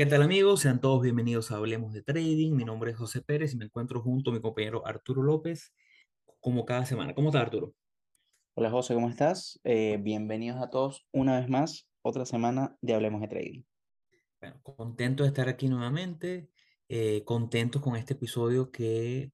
¿qué tal amigos? Sean todos bienvenidos a Hablemos de Trading. Mi nombre es José Pérez y me encuentro junto a mi compañero Arturo López, como cada semana. ¿Cómo está Arturo? Hola José, ¿cómo estás? Eh, bienvenidos a todos una vez más, otra semana de Hablemos de Trading. Bueno, contento de estar aquí nuevamente, eh, contento con este episodio que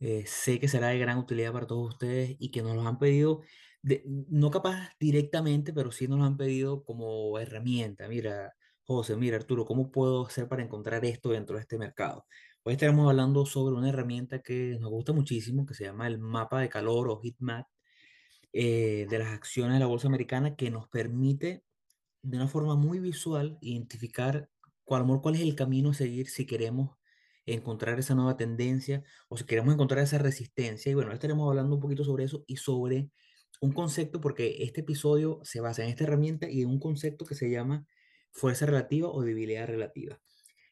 eh, sé que será de gran utilidad para todos ustedes y que nos lo han pedido, de- no capaz directamente, pero sí nos lo han pedido como herramienta. Mira, José, mira, Arturo, ¿cómo puedo hacer para encontrar esto dentro de este mercado? Hoy estaremos hablando sobre una herramienta que nos gusta muchísimo, que se llama el mapa de calor o heat map eh, de las acciones de la bolsa americana, que nos permite de una forma muy visual identificar cuál, cuál es el camino a seguir si queremos encontrar esa nueva tendencia o si queremos encontrar esa resistencia. Y bueno, estaremos hablando un poquito sobre eso y sobre un concepto, porque este episodio se basa en esta herramienta y en un concepto que se llama fuerza relativa o debilidad relativa.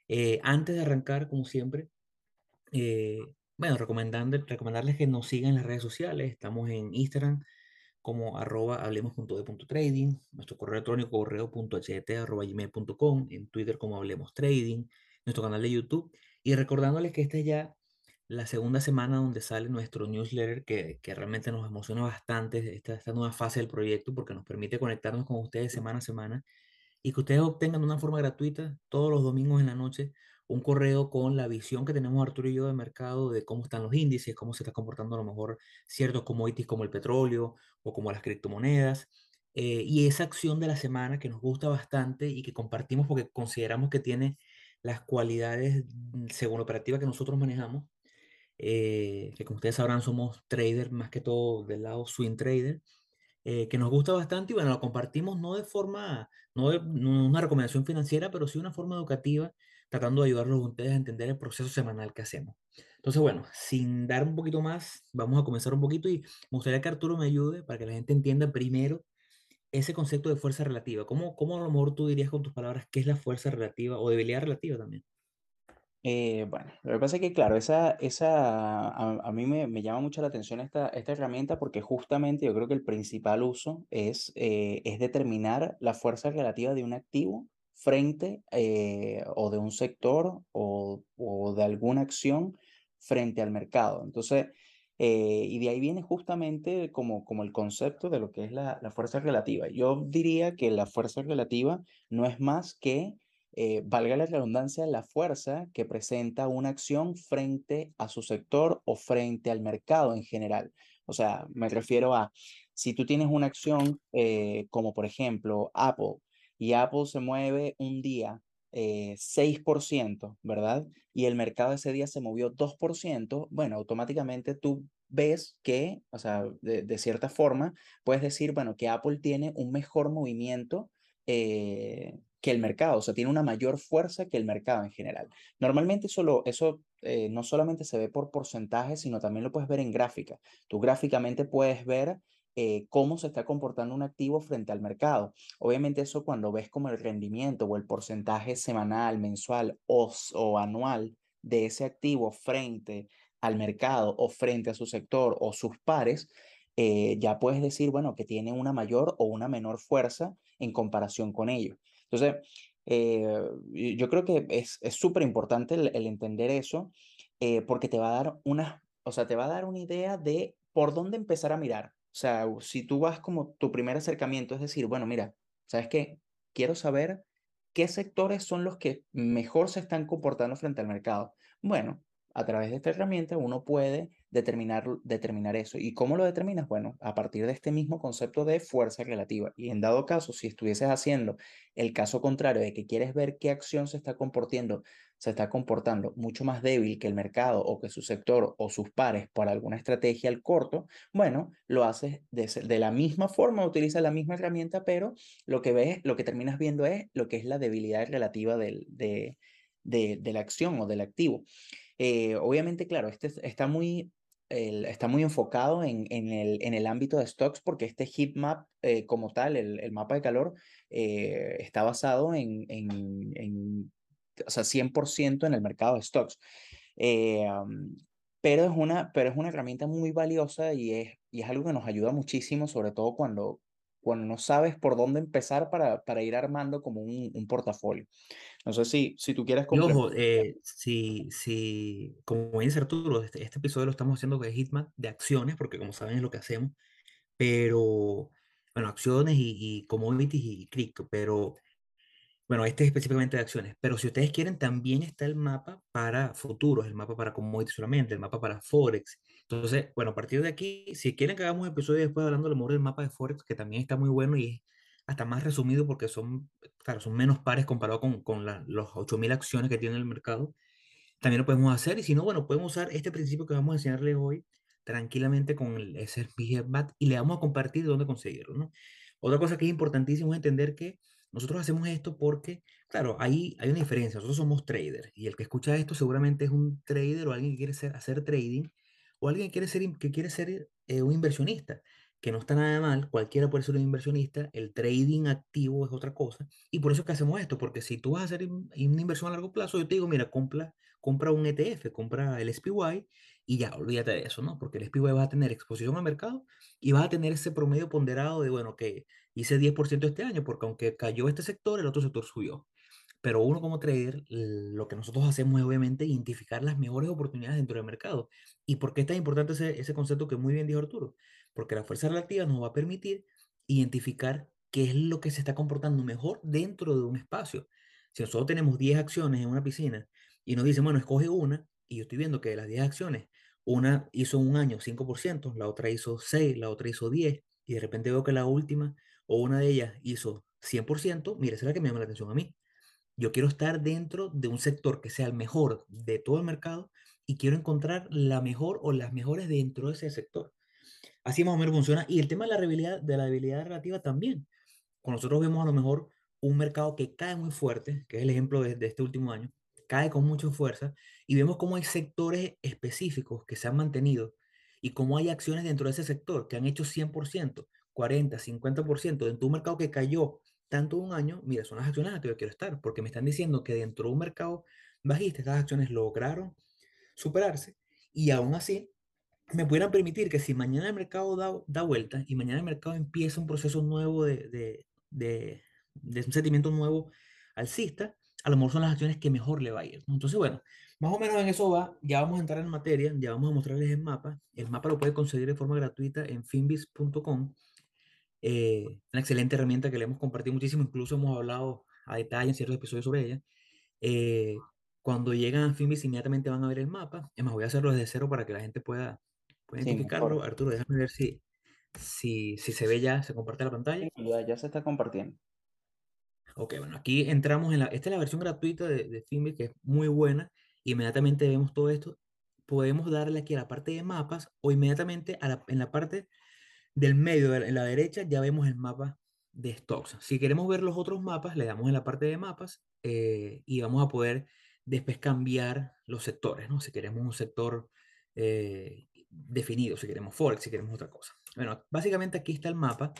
Eh, antes de arrancar, como siempre, eh, bueno, recomendarles que nos sigan en las redes sociales. Estamos en Instagram como arroba hablemos.de.trading, nuestro correo electrónico correo.ht arroba gmail.com, en Twitter como Hablemos Trading, nuestro canal de YouTube. Y recordándoles que esta es ya la segunda semana donde sale nuestro newsletter, que, que realmente nos emociona bastante esta, esta nueva fase del proyecto porque nos permite conectarnos con ustedes semana a semana y que ustedes obtengan de una forma gratuita todos los domingos en la noche un correo con la visión que tenemos Arturo y yo de mercado de cómo están los índices, cómo se está comportando a lo mejor ciertos commodities como el petróleo o como las criptomonedas. eh, y esa acción de la semana que nos gusta bastante y que compartimos porque consideramos que tiene las cualidades mm, según la operativa que nosotros manejamos, eh, que como ustedes sabrán somos traders más que todo del lado swing trader eh, que nos gusta bastante y bueno, lo compartimos no de forma, no de no una recomendación financiera, pero sí una forma educativa, tratando de ayudarlos a ustedes a entender el proceso semanal que hacemos. Entonces, bueno, sin dar un poquito más, vamos a comenzar un poquito y me gustaría que Arturo me ayude para que la gente entienda primero ese concepto de fuerza relativa. ¿Cómo, cómo a lo mejor tú dirías con tus palabras qué es la fuerza relativa o debilidad relativa también? Eh, bueno, lo que pasa es que, claro, esa, esa, a, mí me, me llama mucho la atención esta, esta herramienta porque justamente yo creo que el principal uso es, eh, es determinar la fuerza relativa de un activo frente eh, o de un sector o, o de alguna acción frente al mercado. Entonces, y de ahí viene justamente como, como el concepto de lo que es la, la fuerza relativa. Yo diría que la fuerza relativa no es más que eh, valga la redundancia, la fuerza que presenta una acción frente a su sector o frente al mercado en general. O sea, me refiero a, si tú tienes una acción eh, como por ejemplo Apple y Apple se mueve un día eh, 6%, ¿verdad? Y el mercado ese día se movió 2%, bueno, automáticamente tú ves que, o sea, de, de cierta forma, puedes decir, bueno, que Apple tiene un mejor movimiento eh, que el mercado, o sea, tiene una mayor fuerza que el mercado en general. Normalmente solo, eso eh, no solamente se ve por porcentaje, sino también lo puedes ver en gráfica. Tú gráficamente puedes ver eh, cómo se está comportando un activo frente al mercado. Obviamente eso cuando ves como el rendimiento o el porcentaje semanal, mensual o, o anual de ese activo frente al mercado o frente a su sector o sus pares, eh, ya puedes decir, bueno, que tiene una mayor o una menor fuerza en comparación con ellos. Entonces, eh, yo creo que es súper importante el, el, entender eso eh, porque te va a dar una, o sea, te va a dar una idea de por dónde empezar a mirar. O sea, si tú vas como tu primer acercamiento, es decir, bueno, mira, ¿sabes qué? Quiero saber qué sectores son los que mejor se están comportando frente al mercado. Bueno, a través de esta herramienta uno puede determinar, determinar eso. ¿Y cómo lo determinas? Bueno, a partir de este mismo concepto de fuerza relativa. Y en dado caso, si estuvieses haciendo el caso contrario de que quieres ver qué acción se está comportando, se está comportando mucho más débil que el mercado o que su sector o sus pares por alguna estrategia al corto, bueno, lo haces de, de la misma forma, utilizas la misma herramienta, pero lo que ves, lo que terminas viendo es lo que es la debilidad relativa del, de, de, de la acción o del activo. Eh, obviamente, claro, este está muy, el, está muy enfocado en, en, el, en el ámbito de stocks porque este heat map eh, como tal, el, el, mapa de calor, eh, está basado en, en, en, o sea, 100% en el mercado de stocks. Um, pero, es una, pero es una herramienta muy valiosa y es, y es algo que nos ayuda muchísimo, sobre todo cuando, cuando no sabes por dónde empezar para, para ir armando como un, un portafolio. No sé si, si tú quieres Y ojo, eh, si, si, como dice Arturo, este, este episodio lo estamos haciendo de Hitman de acciones, porque como saben es lo que hacemos, pero, bueno, acciones y, y commodities y cripto, pero Bueno, este es específicamente de acciones, pero si ustedes quieren, también está el mapa para futuros, el mapa para commodities solamente, el mapa para Forex. Entonces, bueno, a partir de aquí, si quieren que hagamos un episodio después hablando a lo mejor del mapa de Forex, que también está muy bueno y hasta más resumido porque son, claro, son menos pares comparado con, con la- los 8.000 acciones que tiene el mercado. También lo podemos hacer y si no, bueno, podemos usar este principio que vamos a enseñarles hoy tranquilamente con el S&P BAT y le vamos a compartir dónde conseguirlo, ¿no? Otra cosa que es importantísimo es entender que nosotros hacemos esto porque, claro, ahí hay una diferencia. Nosotros somos traders y el que escucha esto seguramente es un trader o alguien que quiere ser, hacer trading o alguien quiere ser, que quiere ser eh, un inversionista, que no está nada mal, cualquiera puede ser un inversionista, el trading activo es otra cosa y por eso es que hacemos esto, porque si tú vas a hacer una inversión a largo plazo, yo te digo, mira, compra, compra un ETF, compra el SPY y ya, olvídate de eso, ¿no? Porque el SPY va a tener exposición al mercado y vas a tener ese promedio ponderado de, bueno, que hice 10% este año, porque aunque cayó este sector, el otro sector subió. Pero uno como trader, lo que nosotros hacemos es obviamente identificar las mejores oportunidades dentro del mercado. ¿Y por qué es tan importante ese, ese concepto que muy bien dijo Arturo? Porque la fuerza relativa nos va a permitir identificar qué es lo que se está comportando mejor dentro de un espacio. Si nosotros tenemos 10 acciones en una piscina y nos dicen, bueno, escoge una, y yo estoy viendo que de las 10 acciones, una hizo un año 5%, la otra hizo 6, la otra hizo 10, y de repente veo que la última o una de ellas hizo 100%, mire, la que me llama la atención a mí. Yo quiero estar dentro de un sector que sea el mejor de todo el mercado y quiero encontrar la mejor o las mejores dentro de ese sector. Así más o menos funciona. Y el tema de la habilidad, de la habilidad relativa también. Cuando nosotros vemos a lo mejor un mercado que cae muy fuerte, que es el ejemplo de, de este último año, cae con mucha fuerza y vemos cómo hay sectores específicos que se han mantenido y cómo hay acciones dentro de ese sector que han hecho 100%, 40, 50% dentro de un mercado que cayó tanto un año, mira, son las acciones en las que yo quiero estar, porque me están diciendo que dentro de un mercado bajista estas acciones lograron superarse y aún así me pudieran permitir que si mañana el mercado da, da vuelta y mañana el mercado empieza un proceso nuevo de, de, de, de un sentimiento nuevo alcista, a lo mejor son las acciones que mejor le va a ir. Entonces, bueno, más o menos en eso va. Ya vamos a entrar en materia, ya vamos a mostrarles el mapa. El mapa lo puede conseguir de forma gratuita en finbis.com. Eh, una excelente herramienta que le hemos compartido muchísimo, incluso hemos hablado a detalle en ciertos episodios sobre ella. Eh, cuando llegan a Finbis, inmediatamente van a ver el mapa. Es más, voy a hacerlo desde cero para que la gente pueda, pueda Sí, identificarlo. mejor. Arturo, déjame ver si, si, si se ve ya, se comparte la pantalla. Ya, ya se está compartiendo. Ok, bueno, aquí entramos en la, esta es la versión gratuita de, de Finbis, que es muy buena. Inmediatamente vemos todo esto. Podemos darle aquí a la parte de mapas o inmediatamente a la, en la parte del medio, en la derecha, ya vemos el mapa de stocks. Si queremos ver los otros mapas, le damos en la parte de mapas eh, y vamos a poder después cambiar los sectores, ¿no? Si queremos un sector eh, definido, si queremos Forex, si queremos otra cosa. Bueno, básicamente aquí está el mapa.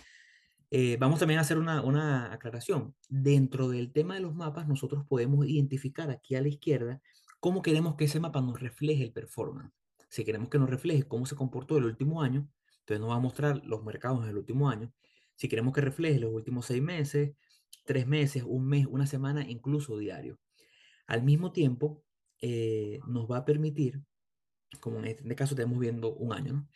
Eh, vamos también a hacer una, una aclaración. Dentro del tema de los mapas, nosotros podemos identificar aquí a la izquierda cómo queremos que ese mapa nos refleje el performance. Si queremos que nos refleje cómo se comportó el último año, entonces nos va a mostrar los mercados en el último año. Si queremos que refleje los últimos seis meses, tres meses, un mes, una semana, incluso diario. Al mismo tiempo, eh, nos va a permitir, como en este caso estamos viendo un año, ¿no?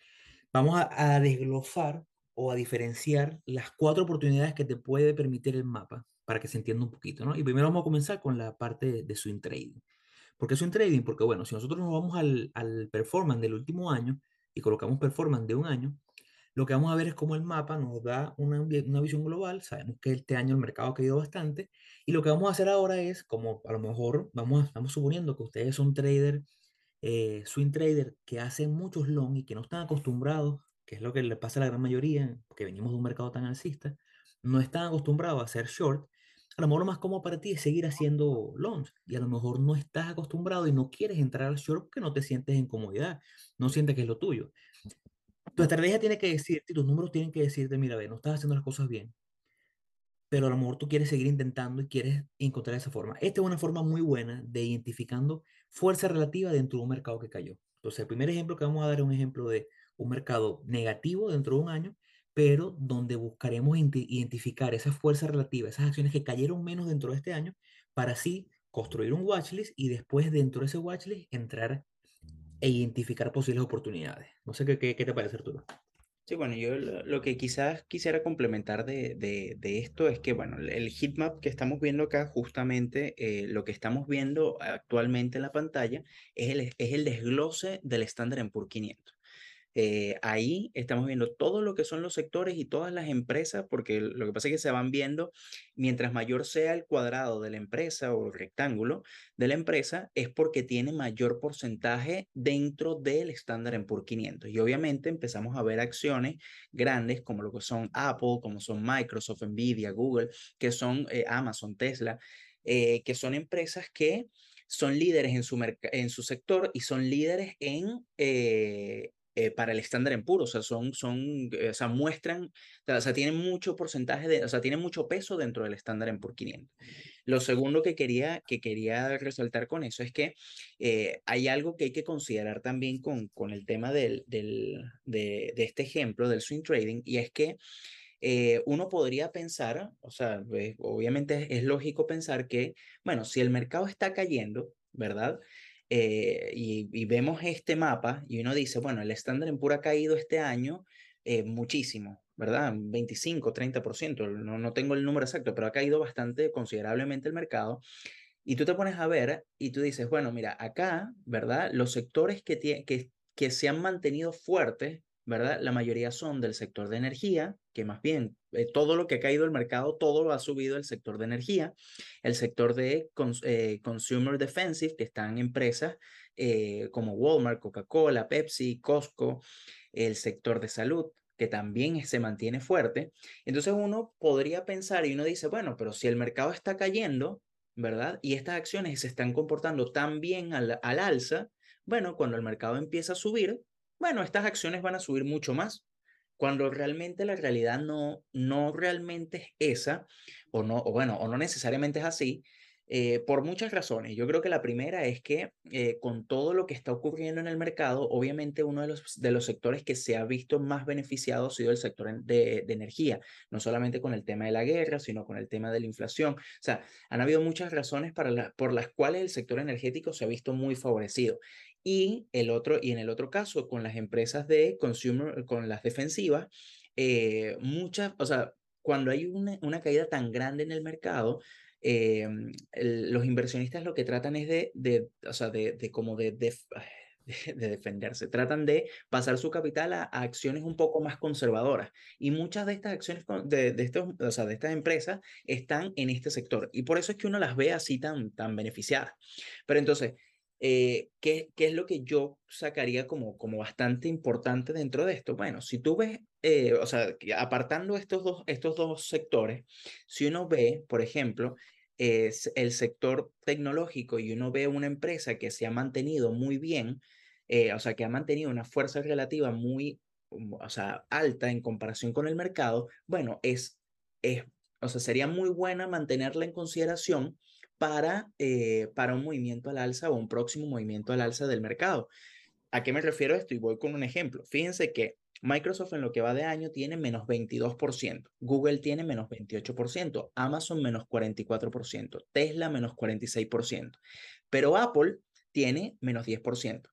vamos a, a desglosar o a diferenciar las cuatro oportunidades que te puede permitir el mapa para que se entienda un poquito, ¿no? Y primero vamos a comenzar con la parte de, de swing trading. ¿Por qué swing trading? Porque, bueno, si nosotros nos vamos al, al performance del último año y colocamos performance de un año, lo que vamos a ver es cómo el mapa nos da una, una, visión global. Sabemos que este año el mercado ha caído bastante. Y lo que vamos a hacer ahora es, como a lo mejor vamos, estamos suponiendo que ustedes son trader, eh, swing trader, que hacen muchos long y que no están acostumbrados, que es lo que le pasa a la gran mayoría, porque venimos de un mercado tan alcista, no están acostumbrados a hacer short. A lo mejor lo más cómodo para ti es seguir haciendo longs y a lo mejor no estás acostumbrado y no quieres entrar al short porque no te sientes en comodidad, no sientes que es lo tuyo. Tu estrategia tiene que decirte, tus números tienen que decirte, mira, ve, no estás haciendo las cosas bien, pero a lo mejor tú quieres seguir intentando y quieres encontrar esa forma. Esta es una forma muy buena de identificando fuerza relativa dentro de un mercado que cayó. Entonces, el primer ejemplo que vamos a dar es un ejemplo de un mercado negativo dentro de un año, pero donde buscaremos identificar esa fuerza relativa, esas acciones que cayeron menos dentro de este año, para así construir un watchlist y después dentro de ese watchlist entrar e identificar posibles oportunidades. No sé qué, qué, qué te parece, Arturo. Sí, bueno, yo lo, que quizás quisiera complementar de, de, de, esto es que, bueno, el heatmap que estamos viendo acá, justamente eh, lo que estamos viendo actualmente en la pantalla es el, es el desglose del estándar Poor's 500. Eh, ahí estamos viendo todo lo que son los sectores y todas las empresas, porque lo que pasa es que se van viendo, mientras mayor sea el cuadrado de la empresa o el rectángulo de la empresa, es porque tiene mayor porcentaje dentro del estándar en por 500. Y obviamente empezamos a ver acciones grandes como lo que son Apple, como son Microsoft, Nvidia, Google, que son eh, Amazon, Tesla, eh, que son empresas que son líderes en su, sector y son líderes en, para el estándar en puro, o sea, son, son, eh, o sea, muestran, o sea, tienen mucho porcentaje de, o sea, tienen mucho peso dentro del estándar en por 500. Lo segundo que quería, que quería resaltar con eso es que eh, hay algo que hay que considerar también con, con el tema del, del, de, de este ejemplo del swing trading, y es que uno podría pensar, o sea, obviamente es lógico pensar que, bueno, si el mercado está cayendo, ¿verdad? Eh, y, vemos este mapa y uno dice, bueno, el estándar en pura ha caído este año eh, muchísimo, ¿verdad? 25, 30%, no, no tengo el número exacto, pero ha caído bastante considerablemente el mercado. Y tú te pones a ver y tú dices, bueno, mira, acá, ¿verdad? Los sectores que, que, que se han mantenido fuertes ¿verdad? La mayoría son del sector de energía, que más bien eh, todo lo que ha caído el mercado, todo lo ha subido el sector de energía, el sector de eh, consumer defensive, que están empresas eh, como Walmart, Coca-Cola, Pepsi, Costco, el sector de salud, que también se mantiene fuerte. Entonces uno podría pensar y uno dice, bueno, pero si el mercado está cayendo, ¿verdad? Y estas acciones se están comportando tan bien al, al alza, bueno, cuando el mercado empieza a subir, bueno, estas acciones van a subir mucho más, cuando realmente la realidad no, no realmente es esa, o no, o bueno, o no necesariamente es así, eh, por muchas razones. Yo creo que la primera es que eh, con todo lo que está ocurriendo en el mercado, obviamente uno de los, de los sectores que se ha visto más beneficiado ha sido el sector de, de, energía, no solamente con el tema de la guerra, sino con el tema de la inflación. O sea, han habido muchas razones para la, por las cuales el sector energético se ha visto muy favorecido. Y, el otro, y en el otro caso, con las empresas de consumer, con las defensivas, eh, muchas, o sea, cuando hay una, una caída tan grande en el mercado, eh, los inversionistas lo que tratan es de, de o sea, de, de como de, de, de, defenderse. Tratan de pasar su capital a, acciones un poco más conservadoras. Y muchas de estas acciones de, de, estos, o sea, de estas empresas están en este sector. Y por eso es que uno las ve así tan, tan beneficiadas. Pero entonces, eh, ¿qué, ¿qué, es lo que yo sacaría como, como bastante importante dentro de esto? Bueno, si tú ves, eh, o sea, apartando estos dos, estos dos sectores, si uno ve, por ejemplo, es el sector tecnológico y uno ve una empresa que se ha mantenido muy bien, eh, o sea, que ha mantenido una fuerza relativa muy, o sea, alta en comparación con el mercado, bueno, es, es, o sea, sería muy buena mantenerla en consideración para, eh, para un movimiento al alza o un próximo movimiento al alza del mercado. ¿A qué me refiero esto? Y voy con un ejemplo. Fíjense que Microsoft en lo que va de año tiene menos 22%, Google tiene menos 28%, Amazon menos 44%, Tesla menos 46%, pero Apple tiene menos 10%.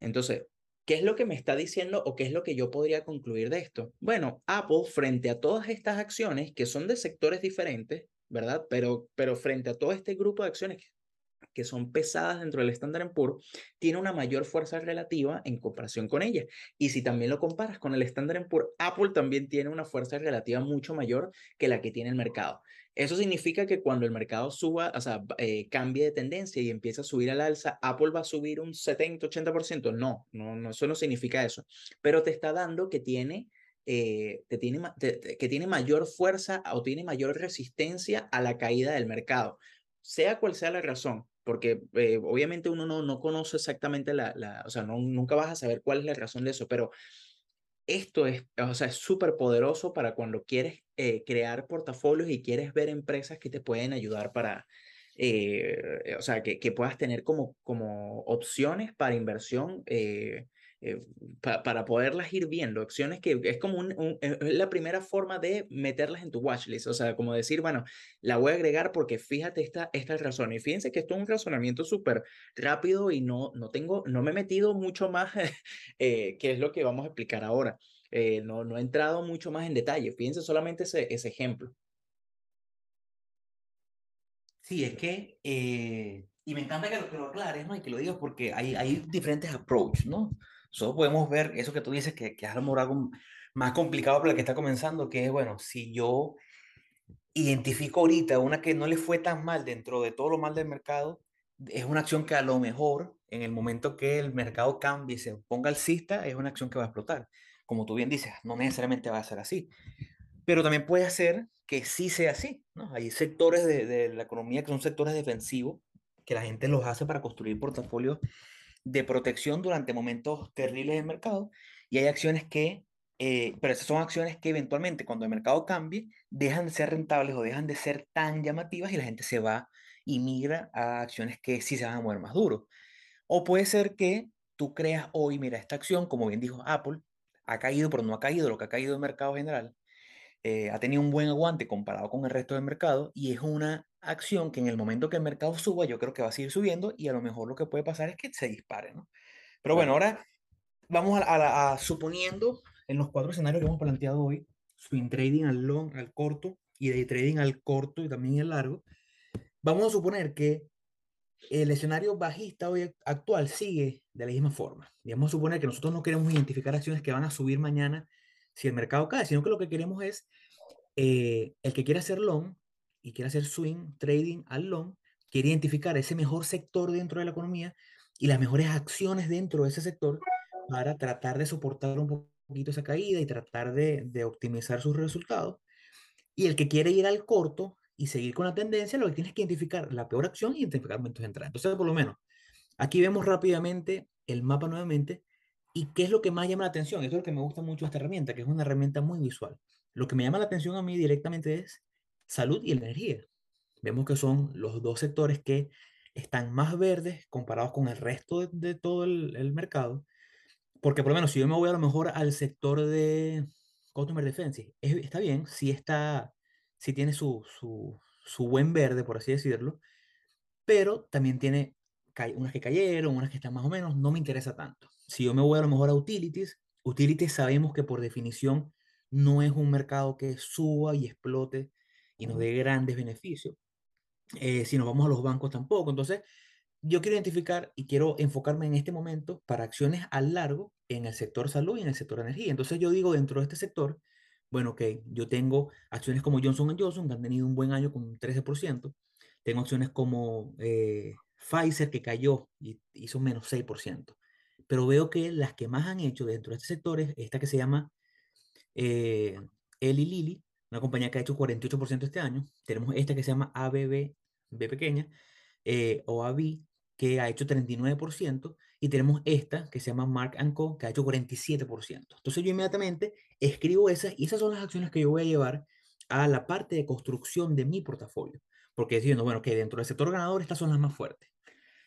Entonces, ¿qué es lo que me está diciendo o qué es lo que yo podría concluir de esto? Bueno, Apple frente a todas estas acciones que son de sectores diferentes, ¿verdad? Pero, pero frente a todo este grupo de acciones que son pesadas dentro del Standard Poor's, tiene una mayor fuerza relativa en comparación con ella. Y si también lo comparas con el Standard Poor's, Apple también tiene una fuerza relativa mucho mayor que la que tiene el mercado. Eso significa que cuando el mercado suba, o sea, eh, cambie de tendencia y empieza a subir al alza, Apple va a subir un 70, 80%. No, no, no, eso no significa eso. Pero te está dando que tiene eh, te tiene, que tiene mayor fuerza o tiene mayor resistencia a la caída del mercado, sea cual sea la razón, porque eh, obviamente uno no, no conoce exactamente la, la o sea, no, nunca vas a saber cuál es la razón de eso, pero esto es, o sea, es súper poderoso para cuando quieres eh, crear portafolios y quieres ver empresas que te pueden ayudar para, o sea, que, que, puedas tener como, como opciones para inversión para poderlas ir viendo, acciones que es como un, es la primera forma de meterlas en tu watchlist, o sea, como decir, bueno, la voy a agregar porque fíjate esta, esta razón. Y fíjense que esto es un razonamiento súper rápido y no, no tengo, no me he metido mucho más, eh, que es lo que vamos a explicar ahora. Eh, no, no he entrado mucho más en detalle. Fíjense solamente ese, ese ejemplo. Sí, es que, eh, y me encanta que lo, que lo aclares, ¿no? Y que lo digas porque hay, hay diferentes approaches, ¿no? Solo podemos ver eso que tú dices, que, que es a lo mejor algo más complicado para el que está comenzando, que es, bueno, si yo identifico ahorita una que no le fue tan mal dentro de todo lo mal del mercado, es una acción que a lo mejor en el momento que el mercado cambie y se ponga alcista, es una acción que va a explotar. Como tú bien dices, no necesariamente va a ser así pero también puede ser que sí sea así, ¿no? Hay sectores de, de, la economía que son sectores defensivos, que la gente los hace para construir portafolios de protección durante momentos terribles del mercado, y hay acciones que, eh, pero esas son acciones que eventualmente cuando el mercado cambie, dejan de ser rentables o dejan de ser tan llamativas y la gente se va y migra a acciones que sí se van a mover más duro. O puede ser que tú creas hoy, mira, esta acción, como bien dijo Apple, ha caído, pero no ha caído lo que ha caído el mercado general eh, ha tenido un buen aguante comparado con el resto del mercado y es una acción que en el momento que el mercado suba, yo creo que va a seguir subiendo y a lo mejor lo que puede pasar es que se dispare, ¿no? Pero bueno, ahora vamos a, a, suponiendo en los cuatro escenarios que hemos planteado hoy, swing trading al long, al corto y day trading al corto y también al largo, vamos a suponer que el escenario bajista hoy actual sigue de la misma forma. Y vamos a suponer que nosotros no queremos identificar acciones que van a subir mañana si el mercado cae, sino que lo que queremos es eh, el que quiere hacer long y quiere hacer swing trading al long, quiere identificar ese mejor sector dentro de la economía y las mejores acciones dentro de ese sector para tratar de soportar un poquito esa caída y tratar de, de optimizar sus resultados. Y el que quiere ir al corto y seguir con la tendencia, lo que tiene es que identificar la peor acción y identificar momentos de entrada. Entonces, por lo menos, aquí vemos rápidamente el mapa nuevamente ¿Y qué es lo que más llama la atención? Eso es lo que me gusta mucho esta herramienta, que es una herramienta muy visual. Lo que me llama la atención a mí directamente es salud y energía. Vemos que son los dos sectores que están más verdes comparados con el resto de, todo el, mercado. Porque por lo menos si yo me voy a lo mejor al sector de Customer Defense, está bien, si está, si tiene su, su, su buen verde, por así decirlo, pero también tiene unas que cayeron, unas que están más o menos, no me interesa tanto si yo me voy a lo mejor a utilities, utilities sabemos que por definición no es un mercado que suba y explote y nos dé grandes beneficios. Eh, si nos vamos a los bancos tampoco. Entonces, yo quiero identificar y quiero enfocarme en este momento para acciones a largo en el sector salud y en el sector energía. Entonces, yo digo dentro de este sector, bueno, ok, yo tengo acciones como Johnson Johnson, que han tenido un buen año con un 13%. Tengo acciones como eh, Pfizer, que cayó y hizo menos 6% pero veo que las que más han hecho dentro de este sector es esta que se llama eh, Eli Lilly, una compañía que ha hecho 48% este año. Tenemos esta que se llama ABB, B pequeña, eh, o AB, que ha hecho 39%, y tenemos esta que se llama Mark Co, que ha hecho 47%. Entonces yo inmediatamente escribo esas, y esas son las acciones que yo voy a llevar a la parte de construcción de mi portafolio. Porque diciendo, bueno, que dentro del sector ganador estas son las más fuertes.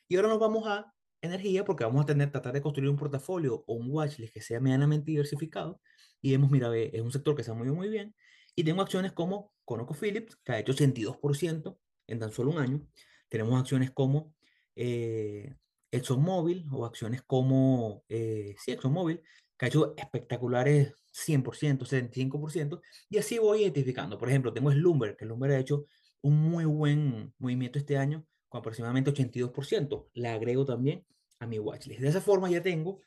Y ahora nos vamos a energía porque vamos a tener, tratar de construir un portafolio o un watchlist que sea medianamente diversificado y vemos, mira, es un sector que se ha movido muy bien y tengo acciones como ConocoPhillips, que ha hecho 82% en tan solo un año. Tenemos acciones como eh, ExxonMobil o acciones como, eh, sí, ExxonMobil, que ha hecho espectaculares 100%, 75%, y así voy identificando. Por ejemplo, tengo Slumber, que Slumber ha hecho un muy buen movimiento este año con aproximadamente 82%. La agrego también a mi watchlist. De esa forma ya tengo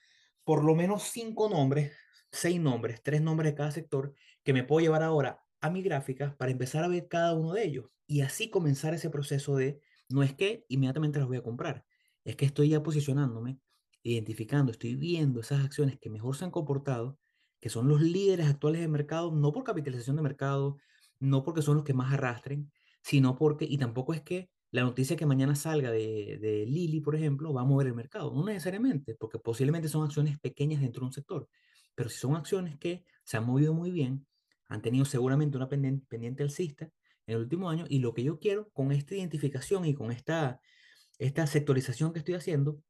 por lo menos cinco nombres, seis nombres, tres nombres de cada sector que me puedo llevar ahora a mi gráfica para empezar a ver cada uno de ellos y así comenzar ese proceso de no es que inmediatamente los voy a comprar, es que estoy ya posicionándome, identificando, estoy viendo esas acciones que mejor se han comportado, que son los líderes actuales de mercado, no por capitalización de mercado, no porque son los que más arrastren, sino porque, y tampoco es que la noticia que mañana salga de, de Lili, por ejemplo, va a mover el mercado. No necesariamente, porque posiblemente son acciones pequeñas dentro de un sector. Pero si son acciones que se han movido muy bien, han tenido seguramente una pendiente, pendiente alcista en el último año, y lo que yo quiero con esta identificación y con esta, esta sectorización que estoy haciendo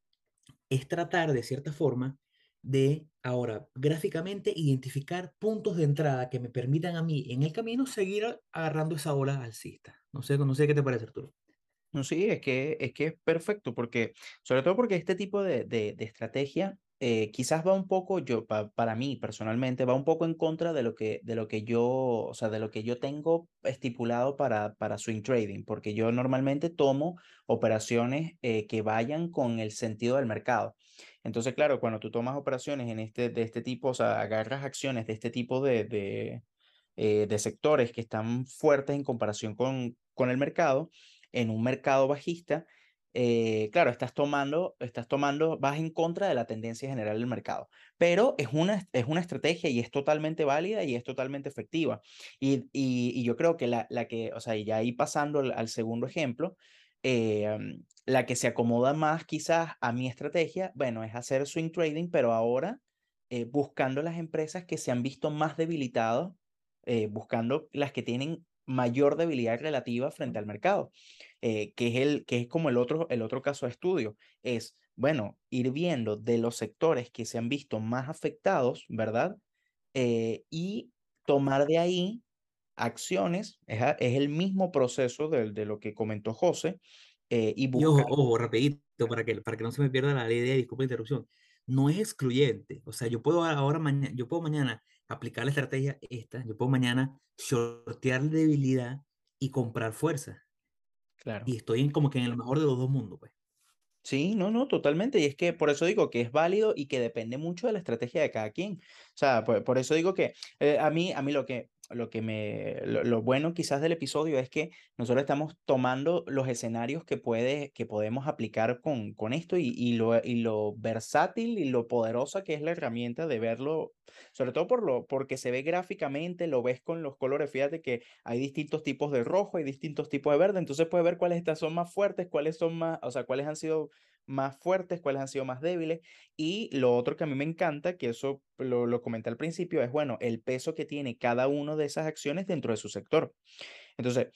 es tratar de cierta forma de ahora gráficamente identificar puntos de entrada que me permitan a mí en el camino seguir agarrando esa ola alcista. No sé, no sé qué te parece, Arturo. No, sí, es que, es que es perfecto, porque, sobre todo porque este tipo de, de, de estrategia eh, quizás va un poco, yo, pa- para mí personalmente, va un poco en contra de lo que, de lo que yo, o sea, de lo que yo tengo estipulado para, para swing trading, porque yo normalmente tomo operaciones eh, que vayan con el sentido del mercado. Entonces, claro, cuando tú tomas operaciones en este, de este tipo, o sea, agarras acciones de este tipo de, de, eh, de sectores que están fuertes en comparación con, con el mercado, en un mercado bajista, eh, claro, estás tomando, estás tomando, vas en contra de la tendencia general del mercado, pero es una, es una estrategia y es totalmente válida y es totalmente efectiva. Y, y, yo creo que la, la que, o sea, ya ahí pasando al, segundo ejemplo, mm, la que se acomoda más quizás a mi estrategia, bueno, es hacer swing trading, pero ahora eh, buscando las empresas que se han visto más debilitadas, eh, buscando las que tienen mayor debilidad relativa frente al mercado eh, que es, el, que es como el otro, el otro caso de estudio, es, bueno, ir viendo de los sectores que se han visto más afectados, ¿verdad? Eh, y tomar de ahí acciones, es, es el mismo proceso de, de lo que comentó José, eh, y Y ojo, buscar, ojo, rapidito, para que, para que no se me pierda la idea, disculpa la interrupción, no es excluyente. O sea, yo puedo ahora mañana, yo puedo mañana aplicar la estrategia esta, yo puedo mañana shortear debilidad y comprar fuerza. claro. Y estoy en, como que en el mejor de los dos mundos, pues. Sí, no, no, totalmente. Y es que por eso digo que es válido y que depende mucho de la estrategia de cada quien. O sea, por, por eso digo que eh, a mí, a mí lo que, lo que me, lo, bueno quizás del episodio es que nosotros estamos tomando los escenarios que puede, que podemos aplicar con, con esto y, y lo, y lo versátil y lo poderosa que es la herramienta de verlo, sobre todo por lo, porque se ve gráficamente, lo ves con los colores. Fíjate que hay distintos tipos de rojo, hay distintos tipos de verde, entonces puedes ver cuáles estas son más fuertes, cuáles son más, o sea, cuáles han sido más fuertes, cuáles han sido más débiles. Y lo otro que a mí me encanta, que eso lo, lo comenté al principio, es, bueno, el peso que tiene cada una de esas acciones dentro de su sector. Entonces,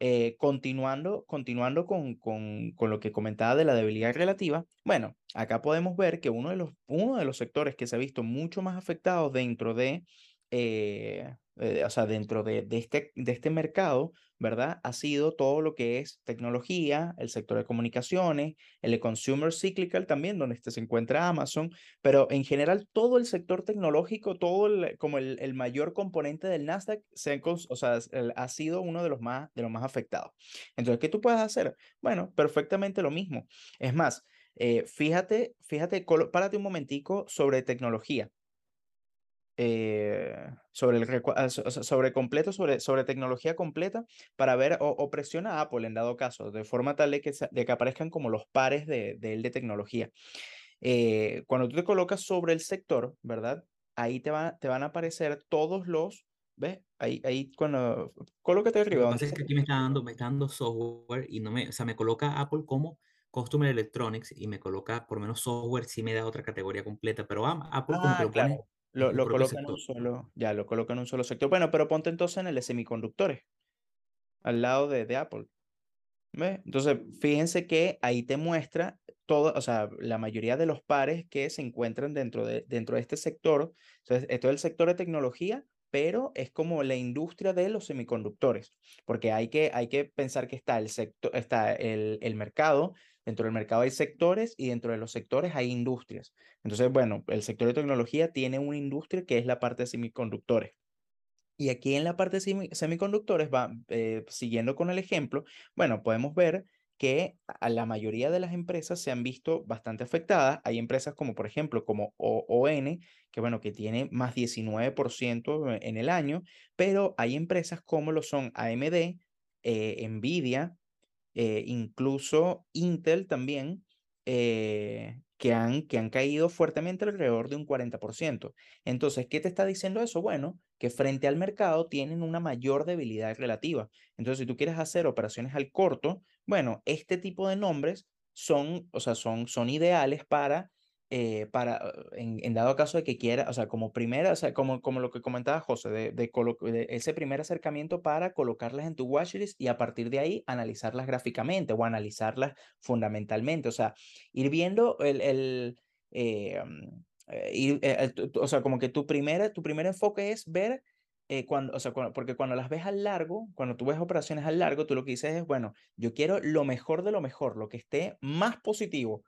eh, continuando, continuando con, con, con lo que comentaba de la debilidad relativa, bueno, acá podemos ver que uno de los, uno de los sectores que se ha visto mucho más afectado dentro de, eh, eh, o sea, dentro de, de este, de este mercado, ¿verdad? Ha sido todo lo que es tecnología, el sector de comunicaciones, el consumer cyclical también, donde este se encuentra Amazon, pero en general todo el sector tecnológico, todo el, como el, el mayor componente del Nasdaq, se, ha cons- o sea, ha sido uno de los más, de los más afectados. Entonces, ¿qué tú puedes hacer? Bueno, perfectamente lo mismo. Es más, eh, fíjate, fíjate, párate un momentico sobre tecnología. Eh, sobre el ah, so- so- sobre completo, sobre, sobre tecnología completa, para ver, o, o presiona a Apple en dado caso, de forma tal de que, de que aparezcan como los pares de, de él de tecnología eh, cuando tú te colocas sobre el sector, ¿verdad? Ahí te, va, te van a aparecer todos los, ¿ves? Ahí, ahí cuando, colócate Lo arriba, que donde pasa es que aquí me está dando, me está dando software y no me, o sea, me coloca Apple como Customer Electronics y me coloca, por lo menos software, sí me da otra categoría completa, pero Apple como que ah, lo pone claro, en lo, lo propio coloca en un solo, ya, lo coloca en un solo sector. Bueno, pero ponte entonces en el de semiconductores, al lado de, de Apple. ¿Ves? Entonces, fíjense que ahí te muestra todo, o sea, la mayoría de los pares que se encuentran dentro de, dentro de este sector. Entonces, esto es el sector de tecnología, pero es como la industria de los semiconductores, porque hay que, hay que pensar que está el sector, está el, el mercado, dentro del mercado hay sectores y dentro de los sectores hay industrias. Entonces, bueno, el sector de tecnología tiene una industria que es la parte de semiconductores. Y aquí en la parte de semi- semiconductores, va, eh, siguiendo con el ejemplo, bueno, podemos ver que a la mayoría de las empresas se han visto bastante afectadas. Hay empresas como, por ejemplo, como O- ON, que bueno, que tiene más 19% en el año, pero hay empresas como lo son AMD, eh, Nvidia, eh, incluso Intel también, eh, que han, que han caído fuertemente alrededor de un 40%. Entonces, ¿qué te está diciendo eso? Bueno, que frente al mercado tienen una mayor debilidad relativa. Entonces, si tú quieres hacer operaciones al corto, bueno, este tipo de nombres son, o sea, son, son ideales para eh, para, en, en dado caso de que quiera, o sea, como primera, o sea, como, como lo que comentaba José, de, de, de ese primer acercamiento para colocarlas en tu watchlist y a partir de ahí analizarlas gráficamente o analizarlas fundamentalmente, o sea, ir viendo el, el, eh, mm, eh, y, eh, o sea, como que tu primer, tu primer enfoque es ver eh, cuando, o sea, porque cuando las ves al largo, cuando tú ves operaciones al largo, tú lo que dices es, bueno, yo quiero lo mejor de lo mejor, lo que esté más positivo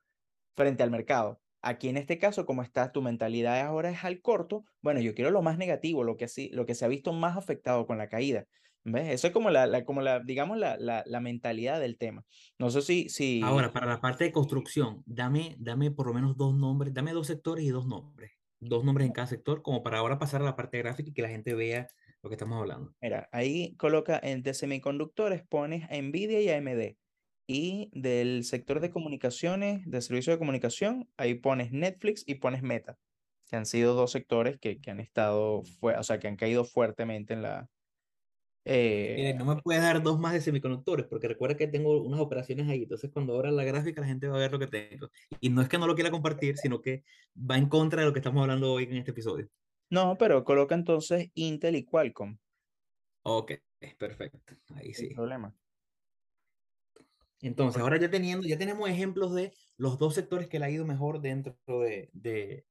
frente al mercado. Aquí en este caso, como está tu mentalidad ahora es al corto, bueno, yo quiero lo más negativo, lo que, sí, lo que se ha visto más afectado con la caída. ¿Ves? Eso es como la, como la digamos, la, la, la, mentalidad del tema. No sé si, si... Ahora, para la parte de construcción, dame, dame por lo menos dos nombres, dame dos sectores y dos nombres. Dos nombres en cada sector, como para ahora pasar a la parte gráfica y que la gente vea lo que estamos hablando. Mira, ahí coloca en de semiconductores, pones a Nvidia y AMD. Y del sector de comunicaciones, de servicio de comunicación, ahí pones Netflix y pones Meta, que han sido dos sectores que, que han estado, o sea, que han caído fuertemente en la... Eh... no me puedes dar dos más de semiconductores, porque recuerda que tengo unas operaciones ahí, entonces cuando abra la gráfica la gente va a ver lo que tengo. Y no es que no lo quiera compartir, sino que va en contra de lo que estamos hablando hoy en este episodio. No, pero coloca entonces Intel y Qualcomm. Ok, perfecto. Ahí sí. problema. Entonces, ahora ya teniendo, ya tenemos ejemplos de los dos sectores que le ha ido mejor dentro de, de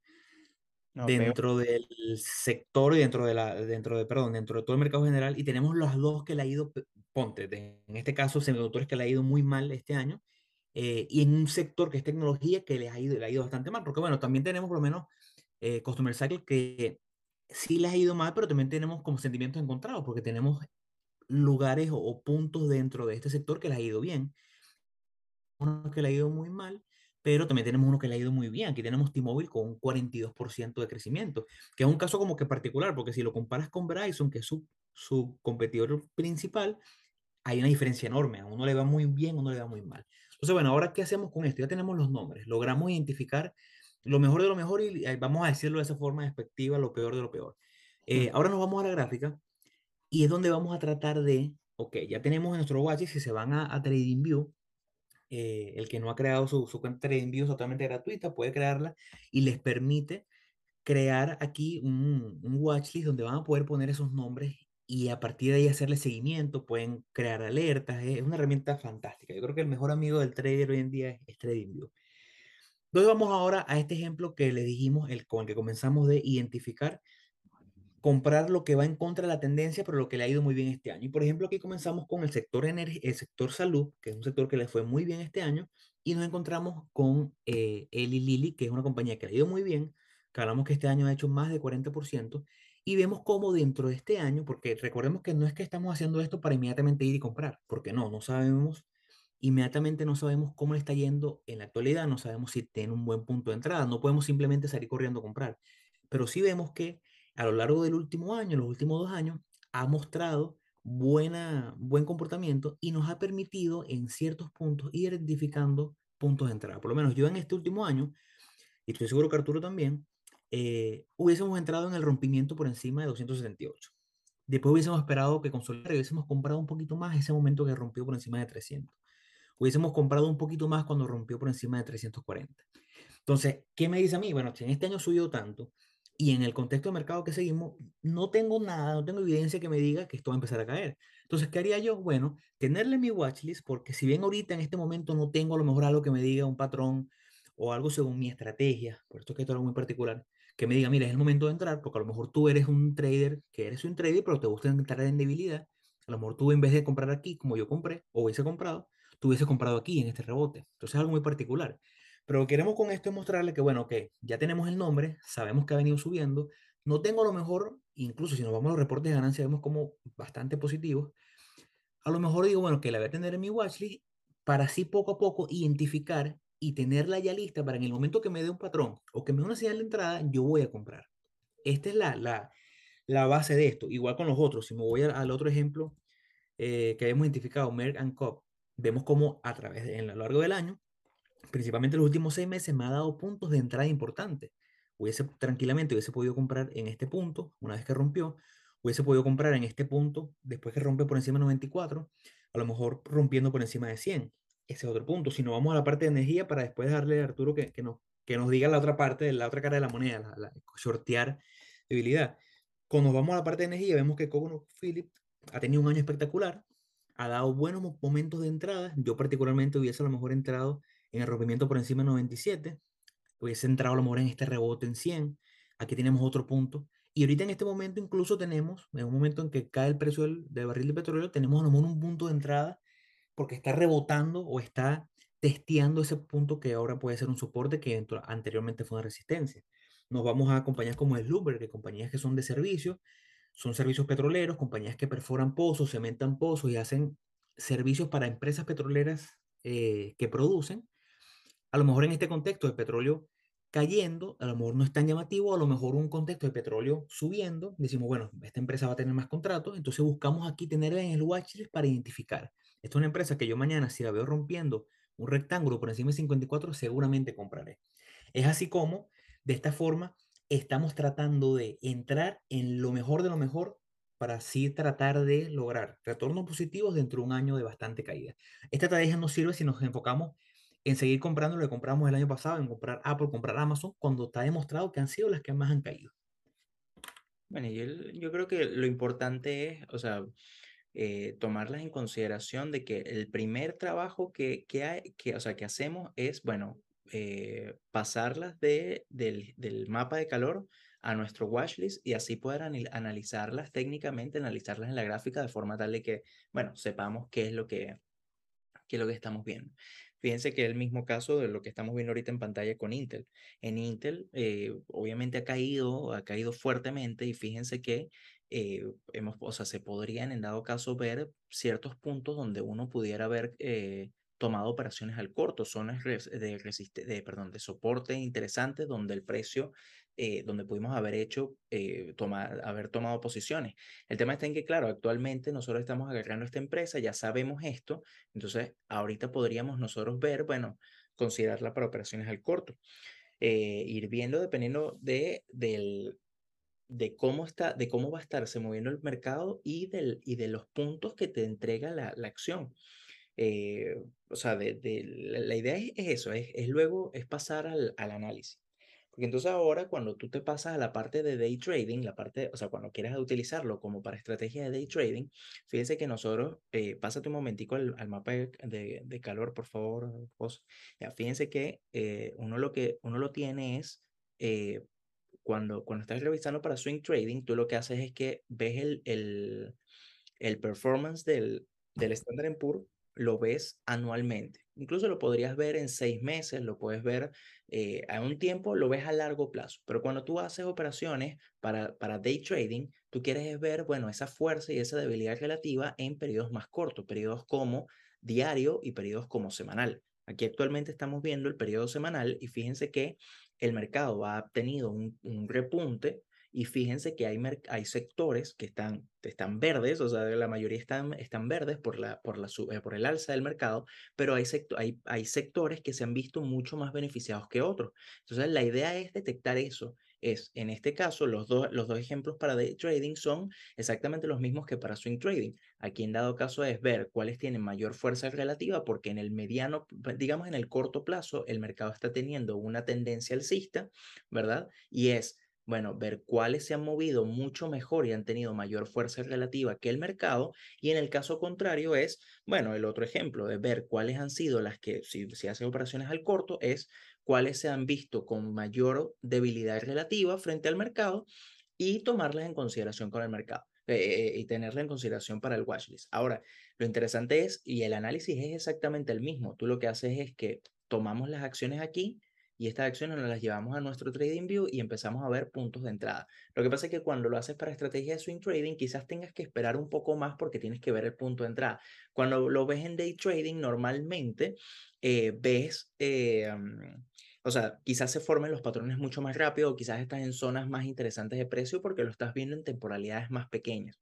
dentro del sector y dentro de la, dentro de, perdón, dentro de todo el mercado general, y tenemos los dos que le ha ido, ponte, en este caso, semiconductores que le ha ido muy mal este año, eh, y en un sector que es tecnología que le ha ido, le ha ido bastante mal, porque bueno, también tenemos por lo menos eh, Customer Cycle que sí les ha ido mal, pero también tenemos como sentimientos encontrados, porque tenemos lugares o, puntos dentro de este sector que les ha ido bien. Uno que le ha ido muy mal, pero también tenemos uno que le ha ido muy bien. Aquí tenemos T-Mobile con un 42% de crecimiento, que es un caso como que particular, porque si lo comparas con Verizon, que es su, su competidor principal, hay una diferencia enorme. A uno le va muy bien, a uno le va muy mal. Entonces, bueno, ahora, ¿qué hacemos con esto? Ya tenemos los nombres, logramos identificar lo mejor de lo mejor y vamos a decirlo de esa forma despectiva, lo peor de lo peor. Eh, ahora nos vamos a la gráfica y es donde vamos a tratar de, ok, ya tenemos nuestro watch si se van a, a TradingView, eh, el que no ha creado su, su cuenta TradingView es totalmente gratuita, puede crearla y les permite crear aquí un, un watchlist donde van a poder poner esos nombres y a partir de ahí hacerle seguimiento, pueden crear alertas, es una herramienta fantástica. Yo creo que el mejor amigo del trader hoy en día es, TradingView. Entonces vamos ahora a este ejemplo que le dijimos, el, con el que comenzamos de identificar, comprar lo que va en contra de la tendencia, pero lo que le ha ido muy bien este año. Y por ejemplo, aquí comenzamos con el sector, el sector salud, que es un sector que le fue muy bien este año, y nos encontramos con eh, Eli Lilly, que es una compañía que le ha ido muy bien, que hablamos que este año ha hecho más de 40%, y vemos cómo dentro de este año, porque recordemos que no es que estamos haciendo esto para inmediatamente ir y comprar, porque no, no sabemos inmediatamente no sabemos cómo le está yendo en la actualidad, no sabemos si tiene un buen punto de entrada, no podemos simplemente salir corriendo a comprar, pero sí vemos que a lo largo del último año, los últimos dos años, ha mostrado buena, buen comportamiento y nos ha permitido en ciertos puntos ir identificando puntos de entrada. Por lo menos yo en este último año, y estoy seguro que Arturo también, eh, hubiésemos entrado en el rompimiento por encima de 278. Después hubiésemos esperado que consolidara y hubiésemos comprado un poquito más ese momento que rompió por encima de 300 hubiésemos comprado un poquito más cuando rompió por encima de 340. Entonces, ¿qué me dice a mí? Bueno, si en este año subió tanto y en el contexto de mercado que seguimos, no tengo nada, no tengo evidencia que me diga que esto va a empezar a caer. Entonces, ¿qué haría yo? Bueno, tenerle mi watchlist, porque si bien ahorita en este momento no tengo a lo mejor algo que me diga un patrón o algo según mi estrategia, por esto es que esto es algo muy particular, que me diga, mira, es el momento de entrar, porque a lo mejor tú eres un trader, que eres un trader, pero te gusta entrar en debilidad. A lo mejor tú en vez de comprar aquí, como yo compré, o hubiese comprado, tuviese comprado aquí en este rebote. Entonces es algo muy particular. Pero queremos con esto es mostrarle que, bueno, que ya tenemos el nombre, sabemos que ha venido subiendo. No tengo a lo mejor, incluso si nos vamos a los reportes de ganancia, vemos como bastante positivos. A lo mejor digo, bueno, que la voy a tener en mi watchlist para así poco a poco identificar y tenerla ya lista para en el momento que me dé un patrón o que me dé una señal de entrada, yo voy a comprar. Esta es la, la, la base de esto. Igual con los otros. Si me voy al, otro ejemplo eh, que habíamos identificado, Merck and vemos cómo a través de, en lo largo del año, principalmente los últimos seis meses, me ha dado puntos de entrada importantes. Hubiese tranquilamente hubiese podido comprar en este punto, una vez que rompió, hubiese podido comprar en este punto, después que rompe por encima de 94, a lo mejor rompiendo por encima de 100. Ese es otro punto. Si nos vamos a la parte de energía, para después darle a Arturo que, que, nos, que nos diga la otra parte, la otra cara de la moneda, la, la shortear debilidad. Cuando vamos a la parte de energía, vemos que Coconut Philip ha tenido un año espectacular, ha dado buenos momentos de entrada. Yo particularmente hubiese a lo mejor entrado en el rompimiento por encima de 97. hubiese entrado a lo mejor en este rebote en 100, aquí tenemos otro punto. Y ahorita en este momento incluso tenemos, en un momento en que cae el precio del, barril de petróleo, tenemos a lo mejor un punto de entrada porque está rebotando o está testeando ese punto que ahora puede ser un soporte que anteriormente fue una resistencia. Nos vamos a compañías como el que compañías que son de servicios, son servicios petroleros, compañías que perforan pozos, cementan pozos y hacen servicios para empresas petroleras eh, que producen. A lo mejor en este contexto de petróleo cayendo, a lo mejor no es tan llamativo, a lo mejor un contexto de petróleo subiendo, decimos, bueno, esta empresa va a tener más contratos, entonces buscamos aquí tenerla en el watchlist para identificar. Esta es una empresa que yo mañana, si la veo rompiendo un rectángulo por encima de 54, seguramente compraré. Es así como, de esta forma, estamos tratando de entrar en lo mejor de lo mejor para así tratar de lograr retornos positivos dentro de un año de bastante caída. Esta estrategia nos sirve si nos enfocamos en seguir comprando lo que compramos el año pasado, en comprar Apple, comprar Amazon, cuando está demostrado que han sido las que más han caído. Bueno, yo, yo creo que lo importante es, o sea, eh, tomarlas en consideración de que el primer trabajo que, que, hay, que, o sea, que hacemos es, bueno, eh, pasarlas de, del, del, mapa de calor a nuestro watchlist y así poder analizarlas técnicamente, analizarlas en la gráfica de forma tal de que, bueno, sepamos qué es lo que, qué es lo que estamos viendo. Fíjense que es el mismo caso de lo que estamos viendo ahorita en pantalla con Intel. En Intel, eh, obviamente ha caído, ha caído fuertemente y fíjense que eh, hemos, o sea, se podrían en dado caso ver ciertos puntos donde uno pudiera ver eh, tomado operaciones al corto, zonas de, de, perdón, de soporte interesantes donde el precio, eh, donde pudimos haber hecho, eh, tomar, haber tomado posiciones. El tema está en que, claro, actualmente nosotros estamos agarrando esta empresa, ya sabemos esto, entonces ahorita podríamos nosotros ver, bueno, considerarla para operaciones al corto. Eh, ir viendo dependiendo de, del, de cómo está, de cómo va a estarse moviendo el mercado y, del, y de los puntos que te entrega la, la acción. Eh, o sea, de, de, la, idea es, eso, es, es, luego es pasar al, al, análisis. Porque entonces ahora cuando tú te pasas a la parte de day trading, la parte, o sea, cuando quieras utilizarlo como para estrategia de day trading, fíjense que nosotros, eh, pásate un momentico al, al mapa de, de, calor, por favor, José. Ya, fíjense que eh, uno lo que uno lo tiene es, eh, cuando, cuando estás revisando para swing trading, tú lo que haces es que ves el, el, el performance del, del Standard Poor's lo ves anualmente. Incluso lo podrías ver en seis meses, lo puedes ver eh, a un tiempo, lo ves a largo plazo. Pero cuando tú haces operaciones para, para day trading, tú quieres ver, bueno, esa fuerza y esa debilidad relativa en periodos más cortos, periodos como diario y periodos como semanal. Aquí actualmente estamos viendo el periodo semanal y fíjense que el mercado ha tenido un, un repunte y fíjense que hay, hay sectores que están, están verdes, o sea, la mayoría están, están verdes por, la, por, la, eh, por el alza del mercado, pero hay, hay, hay sectores que se han visto mucho más beneficiados que otros. Entonces, la idea es detectar eso. Es, en este caso, los, dos los dos ejemplos para day trading son exactamente los mismos que para swing trading. Aquí en dado caso es ver cuáles tienen mayor fuerza relativa, porque en el mediano, digamos en el corto plazo, el mercado está teniendo una tendencia alcista, ¿verdad? Y es bueno, ver cuáles se han movido mucho mejor y han tenido mayor fuerza relativa que el mercado. Y en el caso contrario es, bueno, el otro ejemplo de ver cuáles han sido las que, si se hacen operaciones al corto, es cuáles se han visto con mayor debilidad relativa frente al mercado y tomarlas en consideración con el mercado. Eh, eh, y tenerla en consideración para el watchlist. Ahora, lo interesante es, y el análisis es exactamente el mismo, tú lo que haces es que tomamos las acciones aquí, y estas acciones nos las llevamos a nuestro trading view y empezamos a ver puntos de entrada. Lo que pasa es que cuando lo haces para estrategia de swing trading, quizás tengas que esperar un poco más porque tienes que ver el punto de entrada. Cuando lo ves en day trading, normalmente eh, ves, eh, o sea, quizás se formen los patrones mucho más rápido o quizás estás en zonas más interesantes de precio porque lo estás viendo en temporalidades más pequeñas.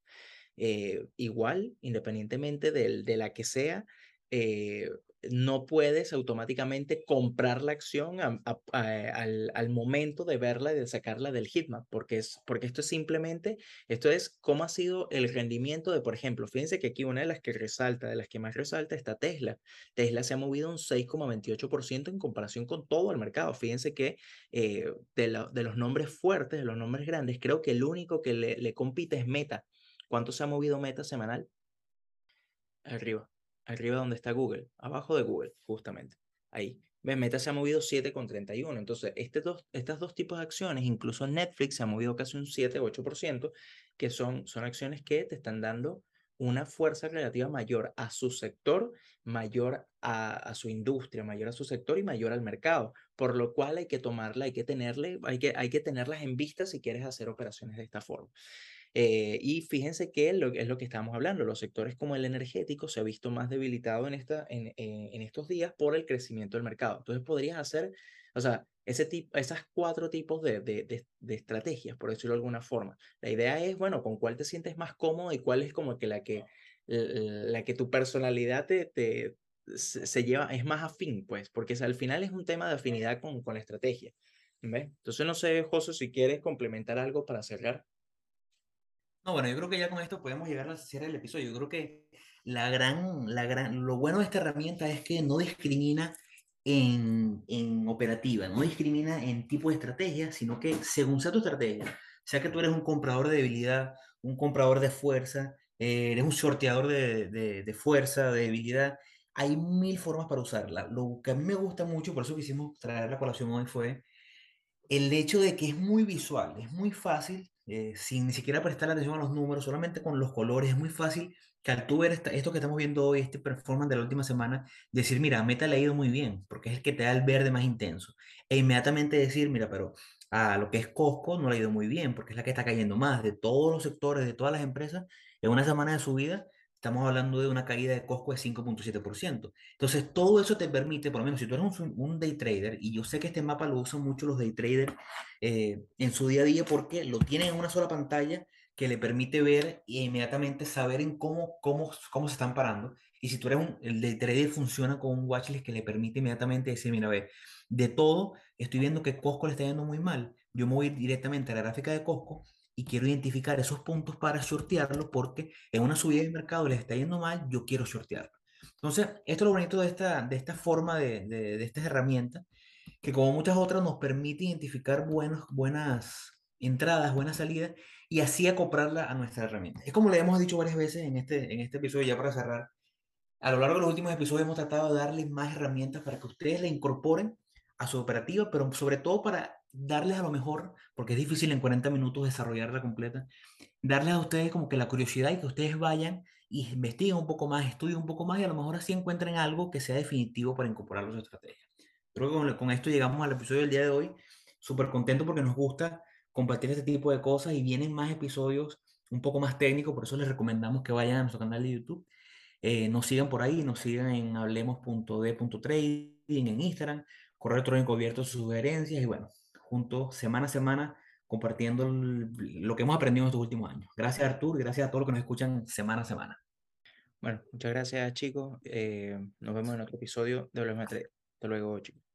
Eh, igual, independientemente de, de la que sea, no puedes automáticamente comprar la acción al, momento de verla y de sacarla del hitmap, porque, es, porque esto es simplemente, esto es cómo ha sido el rendimiento de, por ejemplo, fíjense que aquí una de las que resalta, de las que más resalta está Tesla. Tesla se ha movido un 6,28% en comparación con todo el mercado. Fíjense que eh, de, los nombres fuertes, de los nombres grandes, creo que el único que le compite es Meta. ¿Cuánto se ha movido Meta semanal? Arriba arriba donde está Google, abajo de Google, justamente. Ahí. Meta se ha movido 7,31. Entonces, este dos, estas dos tipos de acciones, incluso Netflix se ha movido casi un 7, 8%, que son, son acciones que te están dando una fuerza relativa mayor a su sector, mayor a, a, su industria, mayor a su sector y mayor al mercado, por lo cual hay que tomarla, hay que tenerle, hay que, hay que tenerlas en vista si quieres hacer operaciones de esta forma. Eh, y fíjense que lo, es lo que estamos hablando, los sectores como el energético se ha visto más debilitado en, esta, en, eh, en estos días por el crecimiento del mercado. Entonces podrías hacer, o sea, ese tipo, esas cuatro tipos de, de, de, estrategias, por decirlo de alguna forma. La idea es, bueno, con cuál te sientes más cómodo y cuál es como que la que, la que tu personalidad te, te se, lleva, es más afín, pues, porque al final es un tema de afinidad con, con la estrategia. ¿ves? Entonces, no sé, José, si quieres complementar algo para cerrar. No, bueno, yo creo que ya con esto podemos llegar al cierre del episodio. Yo creo que la gran, la gran, lo bueno de esta herramienta es que no discrimina en, en operativa, no discrimina en tipo de estrategia, sino que según sea tu estrategia, sea que tú eres un comprador de debilidad, un comprador de fuerza, eh, eres un sorteador de, de, de, fuerza, de debilidad, hay mil formas para usarla. Lo que a mí me gusta mucho, por eso quisimos traer la colación hoy, fue el hecho de que es muy visual, es muy fácil eh, sin ni siquiera prestar atención a los números, solamente con los colores, es muy fácil que al tú ver esto que estamos viendo hoy, este performance de la última semana, decir, mira, Meta le ha ido muy bien, porque es el que te da el verde más intenso. E inmediatamente decir, mira, pero a lo que es Costco no le ha ido muy bien, porque es la que está cayendo más de todos los sectores, de todas las empresas, en una semana de subida Estamos hablando de una caída de Costco de 5.7%. Entonces, todo eso te permite, por lo menos si tú eres un, un, day trader, y yo sé que este mapa lo usan mucho los day traders eh, en su día a día porque lo tienen en una sola pantalla que le permite ver e inmediatamente saber en cómo, cómo, cómo se están parando. Y si tú eres un, el day trader funciona con un watchlist que le permite inmediatamente decir, mira, ve, de todo, estoy viendo que Costco le está yendo muy mal. Yo me voy directamente a la gráfica de Costco y quiero identificar esos puntos para shortearlo porque en una subida de mercado les está yendo mal, yo quiero shortearlo. Entonces, esto es lo bonito de esta, de esta forma de, de, de estas herramientas, que como muchas otras nos permite identificar buenos, buenas entradas, buenas salidas y así acoplarla a nuestra herramienta. Es como le hemos dicho varias veces en este, en este episodio, ya para cerrar, a lo largo de los últimos episodios hemos tratado de darles más herramientas para que ustedes la incorporen a su operativa, pero sobre todo para darles a lo mejor, porque es difícil en 40 minutos desarrollarla completa, darles a ustedes como que la curiosidad y que ustedes vayan y investiguen un poco más, estudien un poco más y a lo mejor así encuentren algo que sea definitivo para incorporarlo a su estrategia. Creo que con, con esto llegamos al episodio del día de hoy. Súper contento porque nos gusta compartir este tipo de cosas y vienen más episodios un poco más técnicos, por eso les recomendamos que vayan a nuestro canal de YouTube. Eh, nos sigan por ahí, nos sigan en hablemos.d.trading en Instagram, correo electrónico abierto, sugerencias y bueno, juntos semana a semana compartiendo lo que hemos aprendido en estos últimos años. Gracias Artur, gracias a todos los que nos escuchan semana a semana. Bueno, muchas gracias chicos. Eh, nos vemos en otro episodio de Hablemos Hasta luego chicos.